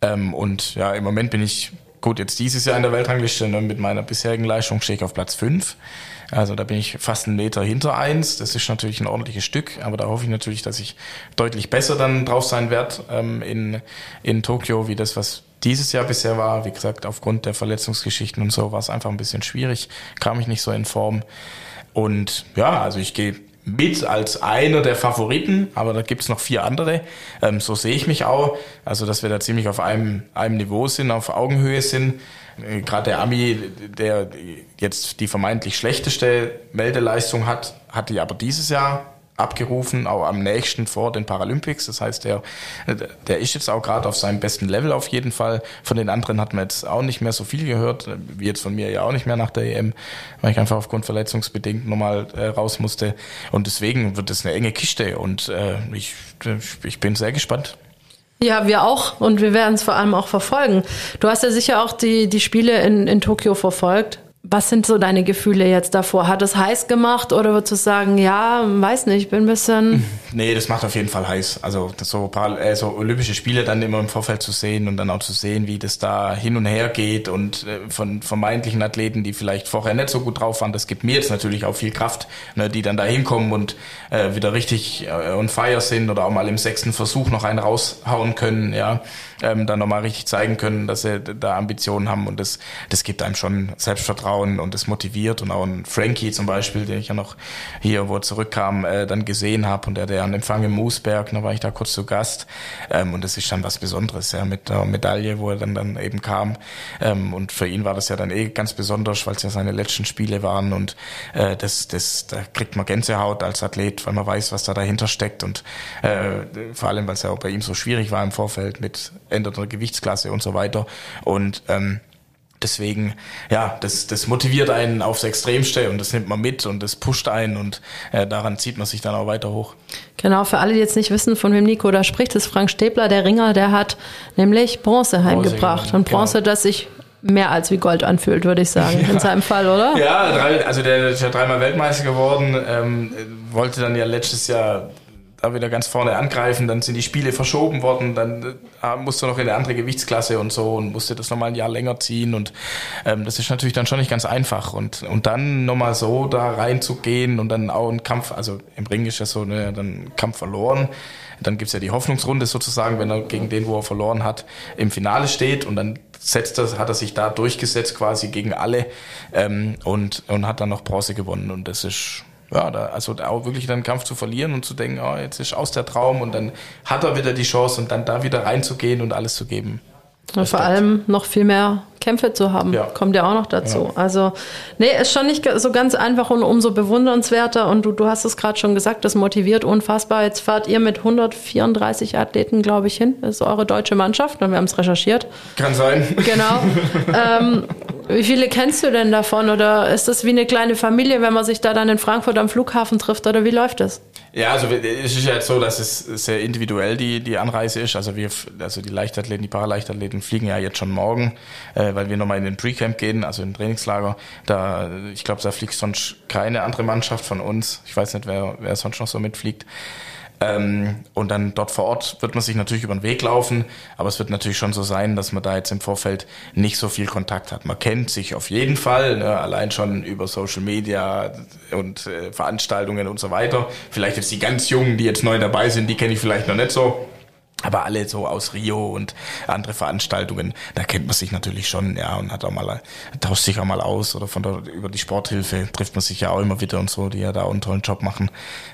Ähm, und ja, im Moment bin ich gut, jetzt dieses Jahr in der Weltrangliste ne, mit meiner bisherigen Leistung stehe ich auf Platz fünf. Also da bin ich fast einen Meter hinter eins. Das ist natürlich ein ordentliches Stück, aber da hoffe ich natürlich, dass ich deutlich besser dann drauf sein werde ähm, in, in Tokio, wie das, was dieses Jahr bisher war. Wie gesagt, aufgrund der Verletzungsgeschichten und so war es einfach ein bisschen schwierig, kam ich nicht so in Form. Und ja, also ich gehe mit als einer der Favoriten, aber da gibt's noch vier andere. Ähm, so sehe ich mich auch. Also, dass wir da ziemlich auf einem, einem Niveau sind, auf Augenhöhe sind. Äh, gerade der Ami, der jetzt die vermeintlich schlechteste Meldeleistung hat, hat die aber dieses Jahr abgerufen, auch am nächsten vor den Paralympics. Das heißt, der, der ist jetzt auch gerade auf seinem besten Level auf jeden Fall. Von den anderen hat man jetzt auch nicht mehr so viel gehört, wie jetzt von mir ja auch nicht mehr nach der EM, weil ich einfach aufgrund verletzungsbedingt nochmal äh, raus musste. Und deswegen wird es eine enge Kiste und äh, ich, ich bin sehr gespannt. Ja, wir auch und wir werden es vor allem auch verfolgen. Du hast ja sicher auch die, die Spiele in, in Tokio verfolgt. Was sind so deine Gefühle jetzt davor? Hat es heiß gemacht oder würdest du sagen, ja, weiß nicht, bin ein bisschen. *laughs* Nee, das macht auf jeden Fall heiß. Also so, paar, äh, so Olympische Spiele dann immer im Vorfeld zu sehen und dann auch zu sehen, wie das da hin und her geht und äh, von vermeintlichen Athleten, die vielleicht vorher nicht so gut drauf waren, das gibt mir jetzt natürlich auch viel Kraft, ne, die dann da hinkommen und äh, wieder richtig äh, on fire sind oder auch mal im sechsten Versuch noch einen raushauen können, ja, ähm, dann nochmal richtig zeigen können, dass sie da Ambitionen haben. Und das, das gibt einem schon Selbstvertrauen und das motiviert. Und auch ein Frankie zum Beispiel, den ich ja noch hier, wo er zurückkam, äh, dann gesehen habe und der, der an Empfang im Moosberg, da war ich da kurz zu Gast. Ähm, und das ist schon was Besonderes, ja, mit der Medaille, wo er dann, dann eben kam. Ähm, und für ihn war das ja dann eh ganz besonders, weil es ja seine letzten Spiele waren. Und äh, das, das, da kriegt man Gänsehaut als Athlet, weil man weiß, was da dahinter steckt. Und äh, vor allem, weil es ja auch bei ihm so schwierig war im Vorfeld mit änderter Gewichtsklasse und so weiter und ähm, deswegen, ja, das, das motiviert einen aufs Extremste und das nimmt man mit und das pusht einen und äh, daran zieht man sich dann auch weiter hoch. Genau, für alle, die jetzt nicht wissen, von wem Nico da spricht, ist Frank Stäbler, der Ringer, der hat nämlich Bronze heimgebracht. Bronze, und Bronze, genau. das sich mehr als wie Gold anfühlt, würde ich sagen, *laughs* ja. in seinem Fall, oder? Ja, drei, also der ist ja dreimal Weltmeister geworden, ähm, wollte dann ja letztes Jahr da wieder ganz vorne angreifen, dann sind die Spiele verschoben worden, dann äh, musste noch in eine andere Gewichtsklasse und so und musste das nochmal ein Jahr länger ziehen und ähm, das ist natürlich dann schon nicht ganz einfach und, und dann nochmal so da reinzugehen und dann auch ein Kampf, also im Ring ist ja so, ne, dann Kampf verloren, dann gibt's ja die Hoffnungsrunde sozusagen, wenn er gegen den, wo er verloren hat, im Finale steht und dann setzt er, hat er sich da durchgesetzt quasi gegen alle ähm, und, und hat dann noch Bronze gewonnen und das ist ja, da, also da auch wirklich dann Kampf zu verlieren und zu denken, oh, jetzt ist aus der Traum und dann hat er wieder die Chance und dann da wieder reinzugehen und alles zu geben. Und vor allem noch viel mehr Kämpfe zu haben, ja. kommt ja auch noch dazu. Ja. Also, nee, ist schon nicht so ganz einfach und umso bewundernswerter. Und du, du hast es gerade schon gesagt, das motiviert unfassbar. Jetzt fahrt ihr mit 134 Athleten, glaube ich, hin. Das ist eure deutsche Mannschaft. Und wir haben es recherchiert. Kann sein. Genau. *laughs* ähm, wie viele kennst du denn davon? Oder ist das wie eine kleine Familie, wenn man sich da dann in Frankfurt am Flughafen trifft? Oder wie läuft das? Ja, also es ist ja so, dass es sehr individuell die, die Anreise ist. Also wir, also die Leichtathleten, die Paraleichtathleten fliegen ja jetzt schon morgen, äh, weil wir nochmal in den Pre-Camp gehen, also in den Trainingslager. Da, ich glaube, da fliegt sonst keine andere Mannschaft von uns. Ich weiß nicht, wer, wer sonst noch so mitfliegt. Ähm, und dann dort vor Ort wird man sich natürlich über den Weg laufen, aber es wird natürlich schon so sein, dass man da jetzt im Vorfeld nicht so viel Kontakt hat. Man kennt sich auf jeden Fall, ne, allein schon über Social Media und äh, Veranstaltungen und so weiter. Vielleicht jetzt die ganz Jungen, die jetzt neu dabei sind, die kenne ich vielleicht noch nicht so. Aber alle so aus Rio und andere Veranstaltungen, da kennt man sich natürlich schon, ja, und hat auch mal, tauscht sich auch mal aus oder von der, über die Sporthilfe trifft man sich ja auch immer wieder und so, die ja da auch einen tollen Job machen.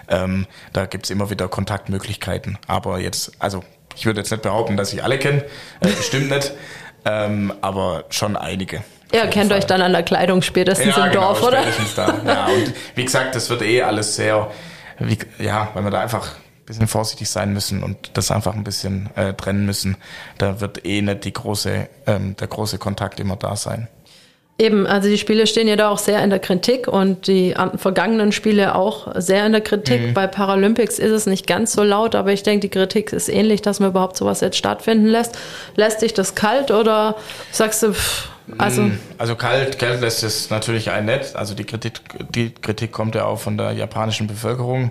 Ähm, da gibt's immer wieder Kontaktmöglichkeiten. Aber jetzt, also ich würde jetzt nicht behaupten, dass ich alle kenne, äh, bestimmt nicht, *laughs* ähm, aber schon einige. Ihr kennt Fall. euch dann an der Kleidung spätestens ja, im genau, Dorf, oder? Spätestens da. Ja, und wie gesagt, das wird eh alles sehr, wie, ja, weil man da einfach bisschen vorsichtig sein müssen und das einfach ein bisschen äh, trennen müssen. Da wird eh nicht die große, ähm, der große Kontakt immer da sein. Eben, also die Spiele stehen ja da auch sehr in der Kritik und die vergangenen Spiele auch sehr in der Kritik. Mhm. Bei Paralympics ist es nicht ganz so laut, aber ich denke, die Kritik ist ähnlich, dass man überhaupt sowas jetzt stattfinden lässt. Lässt dich das kalt oder sagst du, pff, also, mm, also kalt, kalt lässt es natürlich ein nett. Also die Kritik, die Kritik kommt ja auch von der japanischen Bevölkerung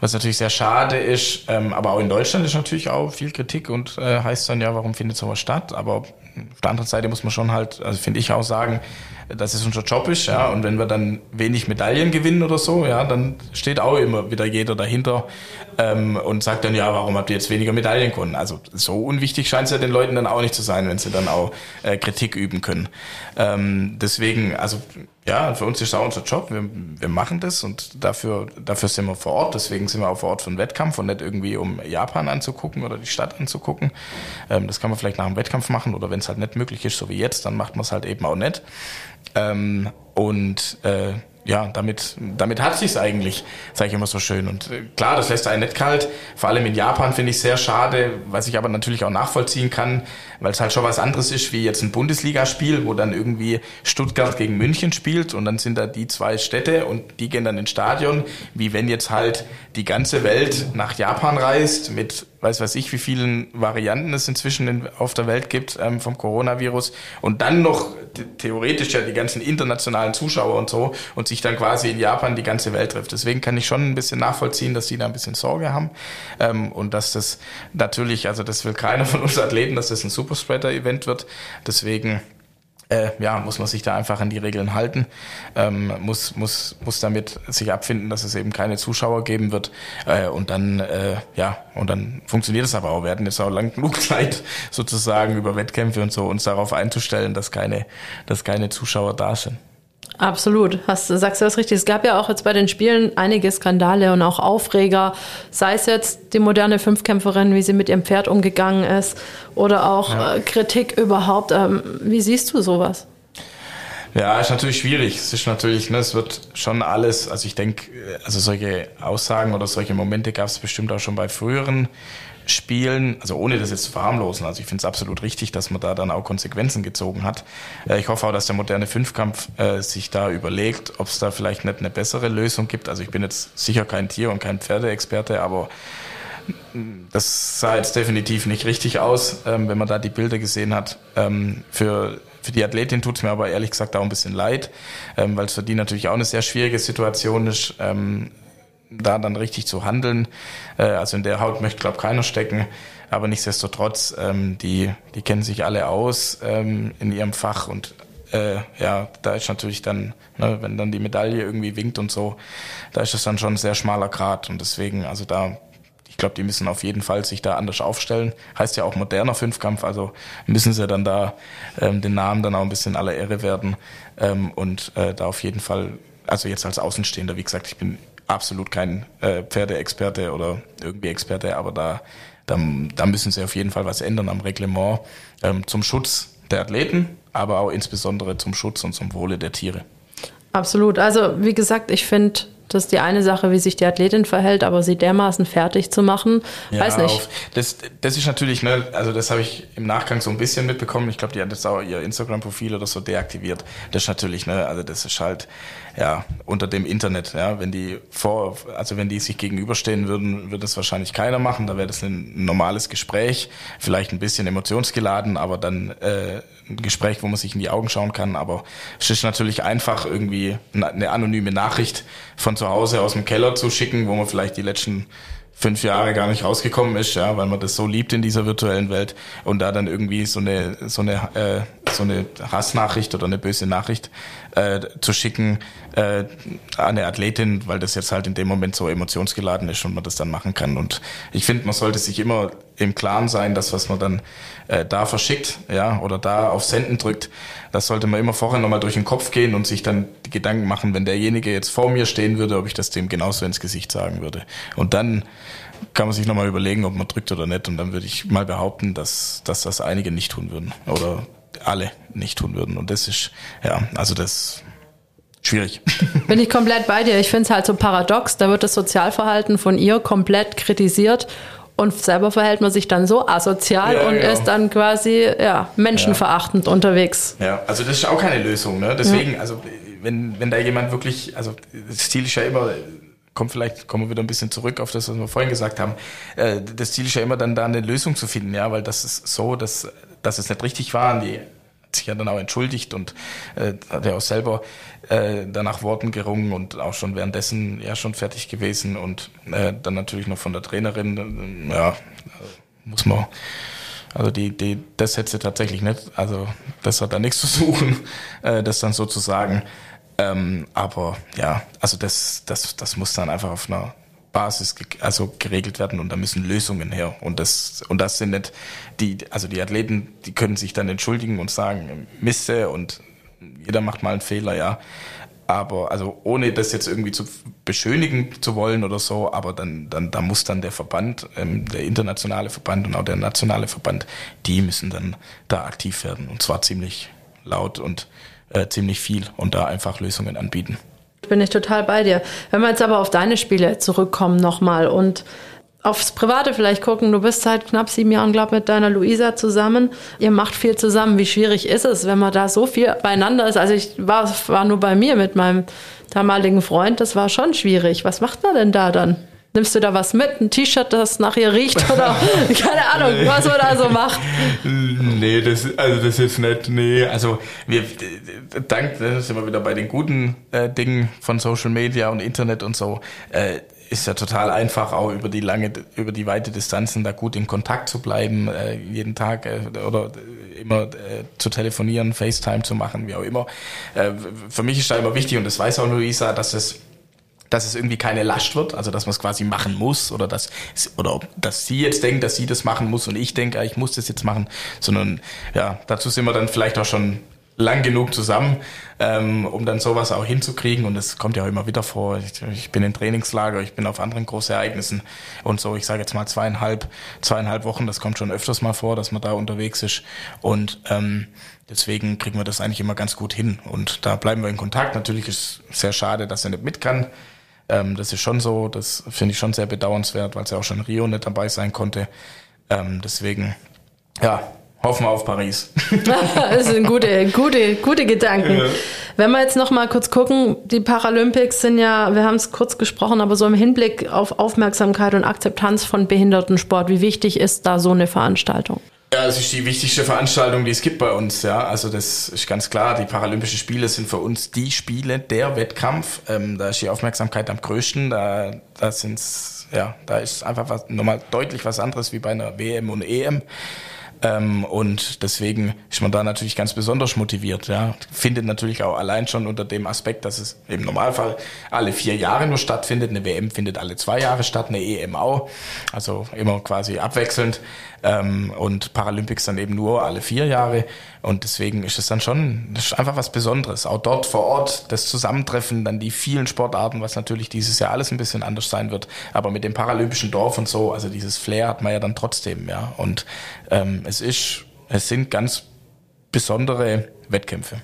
was natürlich sehr schade ist. Ähm, aber auch in Deutschland ist natürlich auch viel Kritik und äh, heißt dann ja, warum findet sowas statt? Aber auf der anderen Seite muss man schon halt, also finde ich auch sagen, dass es unser Job ist, ja. Und wenn wir dann wenig Medaillen gewinnen oder so, ja, dann steht auch immer wieder jeder dahinter ähm, und sagt dann, ja, warum habt ihr jetzt weniger Medaillen gewonnen? Also so unwichtig scheint es ja den Leuten dann auch nicht zu sein, wenn sie dann auch äh, Kritik üben können. Ähm, deswegen, also ja, für uns ist auch unser Job. Wir, wir machen das und dafür, dafür sind wir vor Ort. Deswegen sind wir auch vor Ort für einen Wettkampf und nicht irgendwie, um Japan anzugucken oder die Stadt anzugucken. Ähm, das kann man vielleicht nach dem Wettkampf machen oder wenn es halt nicht möglich ist, so wie jetzt, dann macht man es halt eben auch nicht. Ähm, und äh, ja, damit, damit hat sich's eigentlich, sage ich immer so schön. Und äh, klar, das lässt einen nicht kalt. Vor allem in Japan finde ich sehr schade, was ich aber natürlich auch nachvollziehen kann, weil es halt schon was anderes ist wie jetzt ein Bundesligaspiel, wo dann irgendwie Stuttgart gegen München spielt und dann sind da die zwei Städte und die gehen dann ins Stadion, wie wenn jetzt halt die ganze Welt nach Japan reist mit weiß weiß ich, wie vielen Varianten es inzwischen in, auf der Welt gibt ähm, vom Coronavirus und dann noch theoretisch ja die ganzen internationalen Zuschauer und so und sich dann quasi in Japan die ganze Welt trifft. Deswegen kann ich schon ein bisschen nachvollziehen, dass die da ein bisschen Sorge haben ähm, und dass das natürlich, also das will keiner von uns Athleten, dass das ein Superspreader-Event wird. Deswegen äh, ja, muss man sich da einfach an die Regeln halten, ähm, muss, muss, muss damit sich abfinden, dass es eben keine Zuschauer geben wird äh, und dann, äh, ja, und dann funktioniert es aber auch. Wir hatten jetzt auch lang genug *laughs* Zeit, sozusagen über Wettkämpfe und so uns darauf einzustellen, dass keine, dass keine Zuschauer da sind. Absolut, hast, sagst du das richtig. Es gab ja auch jetzt bei den Spielen einige Skandale und auch Aufreger, sei es jetzt die moderne Fünfkämpferin, wie sie mit ihrem Pferd umgegangen ist, oder auch ja. äh, Kritik überhaupt. Ähm, wie siehst du sowas? Ja, ist natürlich schwierig. Es ist natürlich, ne, es wird schon alles, also ich denke, also solche Aussagen oder solche Momente gab es bestimmt auch schon bei früheren Spielen, also ohne das jetzt zu verharmlosen, also ich finde es absolut richtig, dass man da dann auch Konsequenzen gezogen hat. Äh, ich hoffe auch, dass der moderne Fünfkampf äh, sich da überlegt, ob es da vielleicht nicht eine bessere Lösung gibt. Also ich bin jetzt sicher kein Tier- und kein Pferdeexperte, aber das sah jetzt definitiv nicht richtig aus, ähm, wenn man da die Bilder gesehen hat. Ähm, für, für die Athletin tut es mir aber ehrlich gesagt auch ein bisschen leid, ähm, weil es für die natürlich auch eine sehr schwierige Situation ist, da dann richtig zu handeln. Äh, also in der Haut möchte, glaube keiner stecken. Aber nichtsdestotrotz, ähm, die, die kennen sich alle aus ähm, in ihrem Fach und äh, ja, da ist natürlich dann, ne, wenn dann die Medaille irgendwie winkt und so, da ist es dann schon ein sehr schmaler Grad. Und deswegen, also da ich glaube, die müssen auf jeden Fall sich da anders aufstellen. Heißt ja auch moderner Fünfkampf, also müssen sie dann da ähm, den Namen dann auch ein bisschen aller Ehre werden ähm, und äh, da auf jeden Fall, also jetzt als Außenstehender, wie gesagt, ich bin absolut kein äh, Pferdeexperte oder irgendwie Experte, aber da, da, da müssen sie auf jeden Fall was ändern am Reglement ähm, zum Schutz der Athleten, aber auch insbesondere zum Schutz und zum Wohle der Tiere. Absolut. Also wie gesagt, ich finde das ist die eine Sache, wie sich die Athletin verhält, aber sie dermaßen fertig zu machen, ja, weiß nicht. Auf, das, das ist natürlich, ne, also das habe ich im Nachgang so ein bisschen mitbekommen. Ich glaube, die hat jetzt auch ihr Instagram-Profil oder so deaktiviert. Das ist natürlich, ne, also das ist halt, ja, unter dem Internet, ja, wenn die vor, also wenn die sich gegenüberstehen würden, würde das wahrscheinlich keiner machen. Da wäre das ein normales Gespräch, vielleicht ein bisschen emotionsgeladen, aber dann äh, ein Gespräch, wo man sich in die Augen schauen kann. Aber es ist natürlich einfach irgendwie eine anonyme Nachricht von zu Hause aus dem Keller zu schicken, wo man vielleicht die letzten fünf Jahre gar nicht rausgekommen ist, ja, weil man das so liebt in dieser virtuellen Welt und da dann irgendwie so eine so eine äh, so eine Hassnachricht oder eine böse Nachricht äh, zu schicken äh, an eine Athletin, weil das jetzt halt in dem Moment so emotionsgeladen ist und man das dann machen kann. Und ich finde, man sollte sich immer im Klaren sein, dass was man dann äh, da verschickt, ja, oder da auf Senden drückt, das sollte man immer vorher nochmal durch den Kopf gehen und sich dann Gedanken machen, wenn derjenige jetzt vor mir stehen würde, ob ich das dem genauso ins Gesicht sagen würde. Und dann kann man sich nochmal überlegen, ob man drückt oder nicht. Und dann würde ich mal behaupten, dass, dass das einige nicht tun würden. Oder alle nicht tun würden. Und das ist, ja, also das schwierig. *laughs* Bin ich komplett bei dir. Ich finde es halt so paradox. Da wird das Sozialverhalten von ihr komplett kritisiert und selber verhält man sich dann so asozial ja, und genau. ist dann quasi ja, menschenverachtend ja. unterwegs. Ja, also das ist auch keine Lösung. Ne? Deswegen, ja. also wenn, wenn da jemand wirklich, also das Ziel ist ja immer, kommt vielleicht, kommen wir wieder ein bisschen zurück auf das, was wir vorhin gesagt haben. Äh, das Ziel ist ja immer dann da eine Lösung zu finden, ja, weil das ist so, dass, dass es nicht richtig war. Die sich ja dann auch entschuldigt und äh, hat ja auch selber äh, danach Worten gerungen und auch schon währenddessen ja schon fertig gewesen und äh, dann natürlich noch von der Trainerin, äh, ja, muss man also die, die, das hätte sie tatsächlich nicht. Also das hat da nichts zu suchen, äh, das dann sozusagen. Ähm, aber ja, also das, das, das muss dann einfach auf einer Basis also geregelt werden und da müssen Lösungen her. Und das, und das sind nicht die, also die Athleten, die können sich dann entschuldigen und sagen, Misse und jeder macht mal einen Fehler, ja. Aber also ohne das jetzt irgendwie zu beschönigen zu wollen oder so, aber dann, dann da muss dann der Verband, ähm, der internationale Verband und auch der nationale Verband, die müssen dann da aktiv werden und zwar ziemlich laut und äh, ziemlich viel und da einfach Lösungen anbieten. Bin ich total bei dir. Wenn wir jetzt aber auf deine Spiele zurückkommen nochmal und aufs Private vielleicht gucken. Du bist seit knapp sieben Jahren, glaube ich, mit deiner Luisa zusammen. Ihr macht viel zusammen. Wie schwierig ist es, wenn man da so viel beieinander ist? Also ich war, war nur bei mir mit meinem damaligen Freund. Das war schon schwierig. Was macht man denn da dann? Nimmst du da was mit? Ein T-Shirt, das nach ihr riecht oder *laughs* keine Ahnung, was man da so macht? Nee, das, also das ist nicht, nee, also wir, dank, da sind wir wieder bei den guten äh, Dingen von Social Media und Internet und so, äh, ist ja total einfach, auch über die lange, über die weite Distanzen da gut in Kontakt zu bleiben, äh, jeden Tag äh, oder immer äh, zu telefonieren, FaceTime zu machen, wie auch immer. Äh, für mich ist da immer wichtig, und das weiß auch Luisa, dass es dass es irgendwie keine Last wird, also dass man es quasi machen muss oder dass oder dass sie jetzt denkt, dass sie das machen muss und ich denke, ich muss das jetzt machen, sondern ja, dazu sind wir dann vielleicht auch schon lang genug zusammen, ähm, um dann sowas auch hinzukriegen. Und es kommt ja auch immer wieder vor. Ich, ich, bin in Trainingslager, ich bin auf anderen Großereignissen und so. Ich sage jetzt mal zweieinhalb, zweieinhalb Wochen. Das kommt schon öfters mal vor, dass man da unterwegs ist. Und ähm, deswegen kriegen wir das eigentlich immer ganz gut hin. Und da bleiben wir in Kontakt. Natürlich ist es sehr schade, dass er nicht mit kann. Ähm, das ist schon so. Das finde ich schon sehr bedauernswert, weil es ja auch schon Rio nicht dabei sein konnte. Ähm, deswegen, ja, Hoffen wir auf Paris. *laughs* das sind gute, gute, gute Gedanken. Ja. Wenn wir jetzt noch mal kurz gucken, die Paralympics sind ja, wir haben es kurz gesprochen, aber so im Hinblick auf Aufmerksamkeit und Akzeptanz von Behindertensport, wie wichtig ist da so eine Veranstaltung? Ja, es ist die wichtigste Veranstaltung, die es gibt bei uns. Ja, also das ist ganz klar. Die Paralympischen Spiele sind für uns die Spiele, der Wettkampf. Ähm, da ist die Aufmerksamkeit am größten. Da, da sind's, ja, da ist einfach was, nochmal deutlich was anderes wie bei einer WM und EM. Ähm, und deswegen ist man da natürlich ganz besonders motiviert. Ja. Findet natürlich auch allein schon unter dem Aspekt, dass es im Normalfall alle vier Jahre nur stattfindet. Eine WM findet alle zwei Jahre statt, eine EM auch. Also immer quasi abwechselnd ähm, und Paralympics dann eben nur alle vier Jahre. Und deswegen ist es dann schon das ist einfach was Besonderes. Auch dort vor Ort das Zusammentreffen, dann die vielen Sportarten, was natürlich dieses Jahr alles ein bisschen anders sein wird. Aber mit dem paralympischen Dorf und so, also dieses Flair hat man ja dann trotzdem, ja. Und ähm, es ist, es sind ganz besondere Wettkämpfe.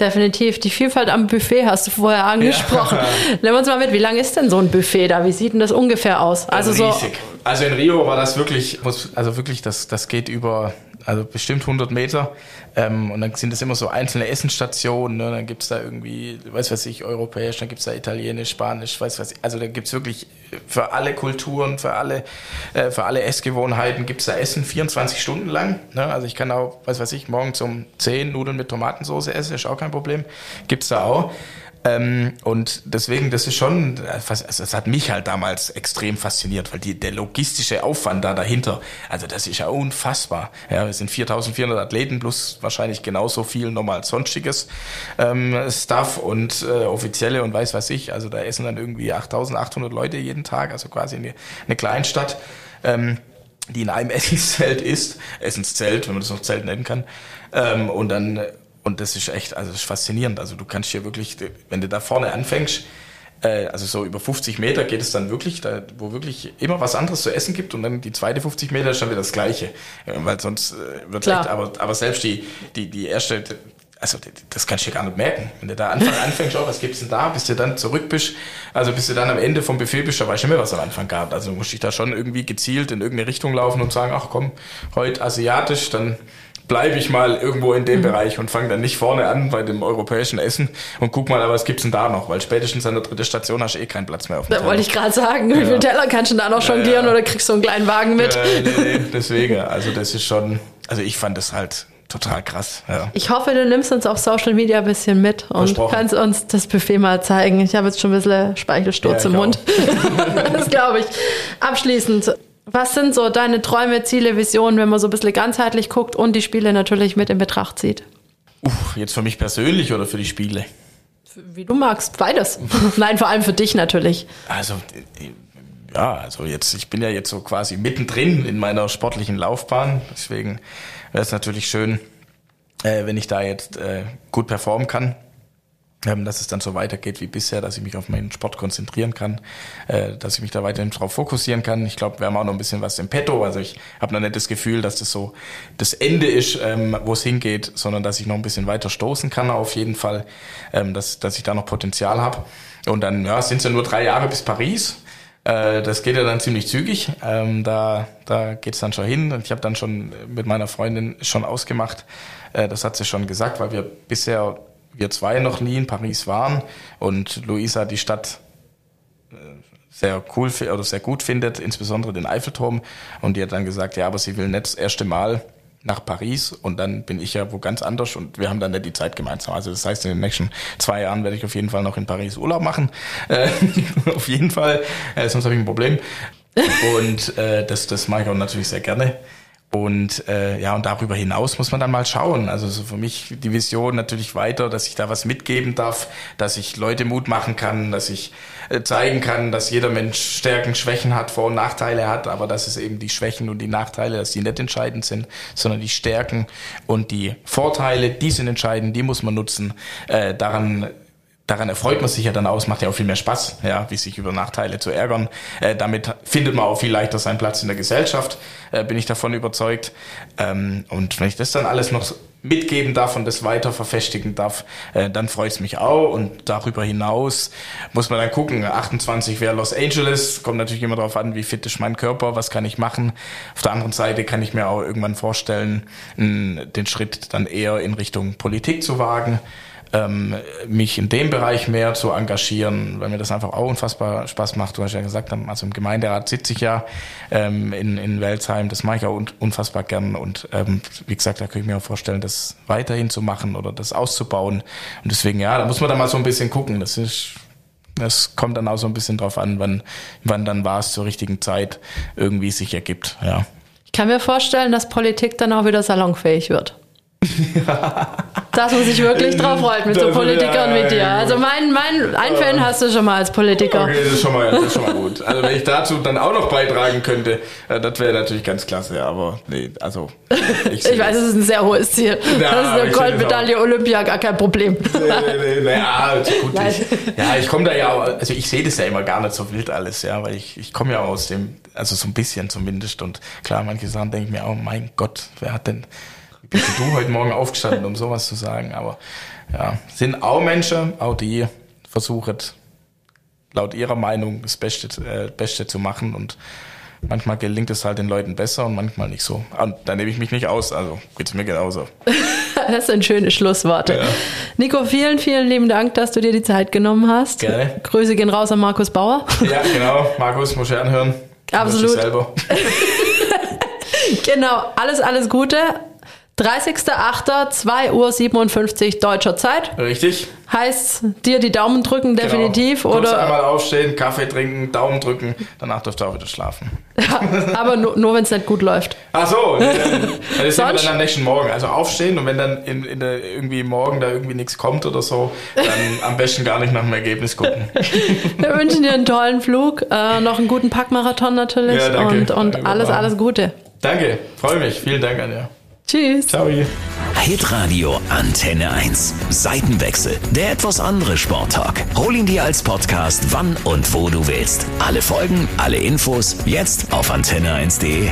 Definitiv. Die Vielfalt am Buffet hast du vorher angesprochen. Ja. Nehmen wir uns mal mit, wie lang ist denn so ein Buffet da? Wie sieht denn das ungefähr aus? Also, also riesig. So also in Rio war das wirklich, also wirklich, das, das geht über also bestimmt 100 Meter. Ähm, und dann sind das immer so einzelne Essensstationen. Ne? Dann gibt's da irgendwie, weiß was ich, europäisch, dann gibt's da italienisch, spanisch, weiß was ich. Also da gibt's wirklich für alle Kulturen, für alle, äh, für alle Essgewohnheiten gibt's da Essen 24 Stunden lang. Ne? Also ich kann auch, weiß was ich, morgen zum 10 Nudeln mit Tomatensauce essen, ist auch kein Problem. Gibt's da auch. Ähm, und deswegen, das ist schon, also das hat mich halt damals extrem fasziniert, weil die, der logistische Aufwand da dahinter, also das ist ja unfassbar. Ja, wir sind 4400 Athleten plus wahrscheinlich genauso viel nochmal sonstiges ähm, Stuff und äh, offizielle und weiß was ich. Also da essen dann irgendwie 8800 Leute jeden Tag, also quasi eine, eine Kleinstadt. Ähm, die in einem *laughs* Essenszelt ist, Essenszelt, wenn man das noch Zelt nennen kann, ähm, und dann und das ist echt, also das ist faszinierend. Also du kannst hier wirklich, wenn du da vorne anfängst, äh, also so über 50 Meter geht es dann wirklich, da, wo wirklich immer was anderes zu essen gibt und dann die zweite 50 Meter ist dann wieder das Gleiche. weil sonst äh, wird Klar. echt, aber, aber selbst die, die, die erste, also das kannst du ja gar nicht merken. Wenn du da Anfang *laughs* anfängst, oh, was gibt's denn da, bis du dann zurück bist, also bis du dann am Ende vom Buffet bist, da weißt du nicht mehr, was am Anfang gab. Also musst du dich da schon irgendwie gezielt in irgendeine Richtung laufen und sagen, ach komm, heute asiatisch, dann bleibe ich mal irgendwo in dem mhm. Bereich und fange dann nicht vorne an bei dem europäischen Essen und guck mal, was gibt's denn da noch? Weil spätestens an der dritten Station hast du eh keinen Platz mehr auf dem Da wollte ich gerade sagen, wie viele Teller kannst du da noch jonglieren ja, ja. oder kriegst du einen kleinen Wagen mit? Äh, nee, nee, deswegen, also das ist schon, also ich fand das halt total krass. Ja. Ich hoffe, du nimmst uns auf Social Media ein bisschen mit und kannst uns das Buffet mal zeigen. Ich habe jetzt schon ein bisschen Speichelsturz ja, im Mund. *laughs* das glaube ich. Abschließend, was sind so deine Träume, Ziele, Visionen, wenn man so ein bisschen ganzheitlich guckt und die Spiele natürlich mit in Betracht zieht? Uff, jetzt für mich persönlich oder für die Spiele? Wie du magst, beides. *laughs* Nein, vor allem für dich natürlich. Also, ja, also jetzt, ich bin ja jetzt so quasi mittendrin in meiner sportlichen Laufbahn. Deswegen wäre es natürlich schön, äh, wenn ich da jetzt äh, gut performen kann dass es dann so weitergeht wie bisher, dass ich mich auf meinen Sport konzentrieren kann, äh, dass ich mich da weiterhin drauf fokussieren kann. Ich glaube, wir haben auch noch ein bisschen was im Petto. Also ich habe noch nicht das Gefühl, dass das so das Ende ist, ähm, wo es hingeht, sondern dass ich noch ein bisschen weiter stoßen kann auf jeden Fall, ähm, dass, dass ich da noch Potenzial habe. Und dann ja, sind es ja nur drei Jahre bis Paris. Äh, das geht ja dann ziemlich zügig. Ähm, da da geht es dann schon hin. Und ich habe dann schon mit meiner Freundin schon ausgemacht, äh, das hat sie schon gesagt, weil wir bisher wir zwei noch nie in Paris waren und Luisa die Stadt äh, sehr cool oder sehr gut findet, insbesondere den Eiffelturm. Und die hat dann gesagt, ja, aber sie will nicht das erste Mal nach Paris und dann bin ich ja wo ganz anders und wir haben dann nicht die Zeit gemeinsam. Also das heißt, in den nächsten zwei Jahren werde ich auf jeden Fall noch in Paris Urlaub machen. Äh, *laughs* auf jeden Fall, äh, sonst habe ich ein Problem. *laughs* Und äh, das, das mache ich auch natürlich sehr gerne. Und äh, ja, und darüber hinaus muss man dann mal schauen. Also so für mich die Vision natürlich weiter, dass ich da was mitgeben darf, dass ich Leute Mut machen kann, dass ich äh, zeigen kann, dass jeder Mensch Stärken, Schwächen hat, Vor- und Nachteile hat, aber dass es eben die Schwächen und die Nachteile, dass die nicht entscheidend sind, sondern die Stärken und die Vorteile, die sind entscheidend, die muss man nutzen. Äh, daran daran erfreut man sich ja dann aus, macht ja auch viel mehr Spaß, ja, wie sich über Nachteile zu ärgern. Äh, damit findet man auch viel leichter seinen Platz in der Gesellschaft, äh, bin ich davon überzeugt. Ähm, und wenn ich das dann alles noch mitgeben darf und das weiter verfestigen darf, äh, dann freut es mich auch. Und darüber hinaus muss man dann gucken, 28 wäre Los Angeles, kommt natürlich immer darauf an, wie fit ist mein Körper, was kann ich machen. Auf der anderen Seite kann ich mir auch irgendwann vorstellen, den Schritt dann eher in Richtung Politik zu wagen ähm, mich in dem Bereich mehr zu engagieren, weil mir das einfach auch unfassbar Spaß macht. Du hast ja gesagt, also im Gemeinderat sitze ich ja ähm, in, in Welzheim, das mache ich auch un unfassbar gern und ähm, wie gesagt, da könnte ich mir auch vorstellen, das weiterhin zu machen oder das auszubauen und deswegen, ja, da muss man dann mal so ein bisschen gucken, das ist das kommt dann auch so ein bisschen drauf an, wann, wann dann war es zur richtigen Zeit irgendwie sich ergibt, ja. Ich kann mir vorstellen, dass Politik dann auch wieder salonfähig wird. *laughs* Dass man sich wirklich drauf freut mit so Das- Politikern ja, wie dir. Also mein, mein ein Fan hast du schon mal als Politiker. Okay, das ist, schon mal, das ist schon mal gut. *laughs* Also wenn ich dazu dann auch noch beitragen könnte, äh, das wäre natürlich ganz klasse, aber nee, also ich, Ich weiß, es ist ein sehr hohes Ziel. Ja, das ist eine Goldmedaille Olympia, gar kein Problem. Nee, nee, nee, nee, ja, also gut, ich, ja, ich komme da ja, auch- also ich sehe das ja immer gar nicht so wild alles, ja, weil ich, ich komme ja aus dem, also so ein bisschen zumindest und klar, manche Sachen denke ich mir auch, mein Gott, wer hat denn, bist du heute Morgen aufgestanden, um sowas zu sagen, aber ja, sind auch Menschen, auch die versuchen, laut ihrer Meinung das Beste, äh, Beste zu machen und manchmal gelingt es halt den Leuten besser und manchmal nicht so. Und da nehme ich mich nicht aus, also geht's mir genauso. *laughs* Das sind schöne Schlussworte. Ja. Nico, vielen, vielen lieben Dank, dass du dir die Zeit genommen hast. Gerne. Grüße gehen raus an Markus Bauer. *laughs* Ja, genau, Markus, muss ich anhören. Absolut. Dich Selber. *laughs* genau, alles, alles Gute. 30.08. 2 Uhr 57 deutscher Zeit. Richtig. Heißt dir die Daumen drücken definitiv genau. Oder einmal aufstehen, Kaffee trinken, Daumen drücken, danach dürft ihr auch wieder schlafen. aber nur, nur wenn es nicht gut läuft. Ach so, dann, wir *laughs* Sonst? dann am nächsten Morgen. Also aufstehen und wenn dann in, in der, irgendwie morgen da irgendwie nichts kommt oder so, dann *laughs* am besten gar nicht nach dem Ergebnis gucken. *laughs* Wir wünschen dir einen tollen Flug, äh, noch einen guten Packmarathon natürlich Ja, danke. und, und alles, alles Gute. Danke, freue mich. Vielen Dank, Anja. Tschüss. Ciao. Hitradio Antenne 1. Seitenwechsel. Der etwas andere Sporttalk. Hol ihn dir als Podcast, wann und wo du willst. Alle Folgen, alle Infos, jetzt auf antenne1.de.